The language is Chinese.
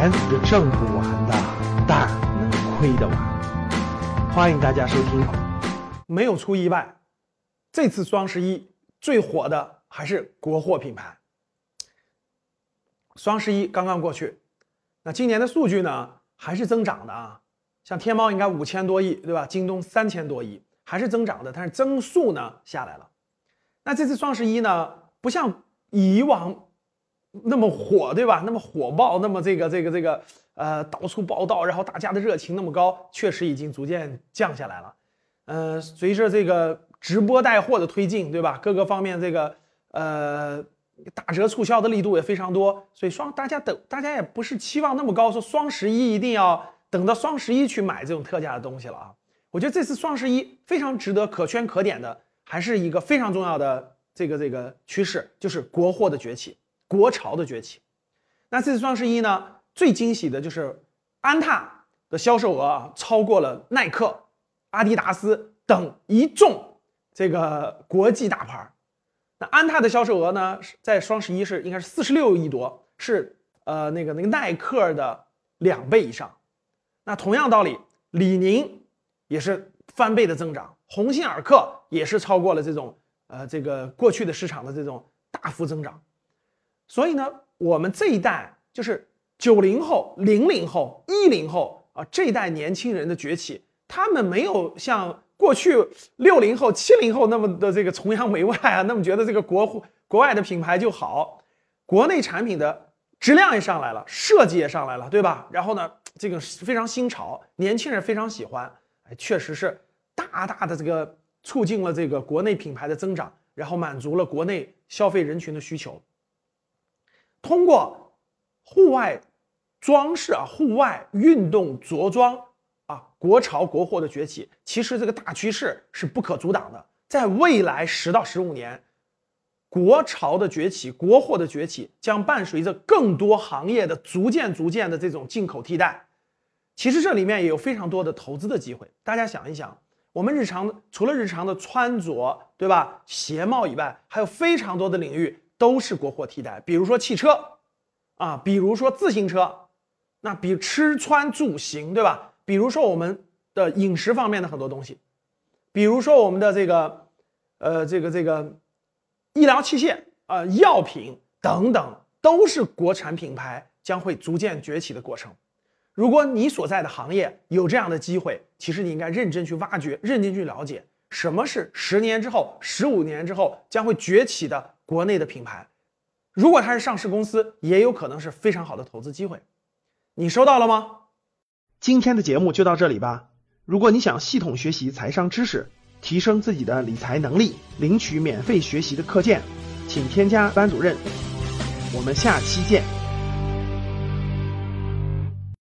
钱是挣不完的，但能亏得完。欢迎大家收听。没有出意外，这次双十一最火的还是国货品牌。双十一刚刚过去，那今年的数据呢还是增长的啊。像天猫应该五千多亿，对吧？京东三千多亿，还是增长的，但是增速呢下来了。那这次双十一呢，不像以往那么火，对吧？那么火爆，那么这个这个这个呃到处报道，然后大家的热情那么高，确实已经逐渐降下来了。呃，随着这个直播带货的推进，对吧？各个方面这个呃打折促销的力度也非常多，所以双大家等大家也不是期望那么高，说双十一一定要等到双十一去买这种特价的东西了啊。我觉得这次双十一非常值得可圈可点的，还是一个非常重要的这个这个趋势，就是国货的崛起，国潮的崛起。那这次双十一呢，最惊喜的就是安踏的销售额啊，超过了耐克。阿迪达斯等一众这个国际大牌那安踏的销售额呢，在双十一是应该是四十六亿多，是呃那个那个耐克的两倍以上。那同样道理，李宁也是翻倍的增长，鸿星尔克也是超过了这种呃这个过去的市场的这种大幅增长。所以呢，我们这一代就是九零后、零零后、一零后啊这一代年轻人的崛起。他们没有像过去六零后、七零后那么的这个崇洋媚外啊，那么觉得这个国、国外的品牌就好，国内产品的质量也上来了，设计也上来了，对吧？然后呢，这个非常新潮，年轻人非常喜欢，哎，确实是大大的这个促进了这个国内品牌的增长，然后满足了国内消费人群的需求。通过户外装饰啊，户外运动着装。啊，国潮国货的崛起，其实这个大趋势是不可阻挡的。在未来十到十五年，国潮的崛起，国货的崛起，将伴随着更多行业的逐渐逐渐的这种进口替代。其实这里面也有非常多的投资的机会。大家想一想，我们日常除了日常的穿着，对吧？鞋帽以外，还有非常多的领域都是国货替代。比如说汽车，啊，比如说自行车，那比吃穿住行，对吧？比如说我们的饮食方面的很多东西，比如说我们的这个，呃，这个这个医疗器械啊、药品等等，都是国产品牌将会逐渐崛起的过程。如果你所在的行业有这样的机会，其实你应该认真去挖掘，认真去了解什么是十年之后、十五年之后将会崛起的国内的品牌。如果它是上市公司，也有可能是非常好的投资机会。你收到了吗？今天的节目就到这里吧。如果你想系统学习财商知识，提升自己的理财能力，领取免费学习的课件，请添加班主任。我们下期见。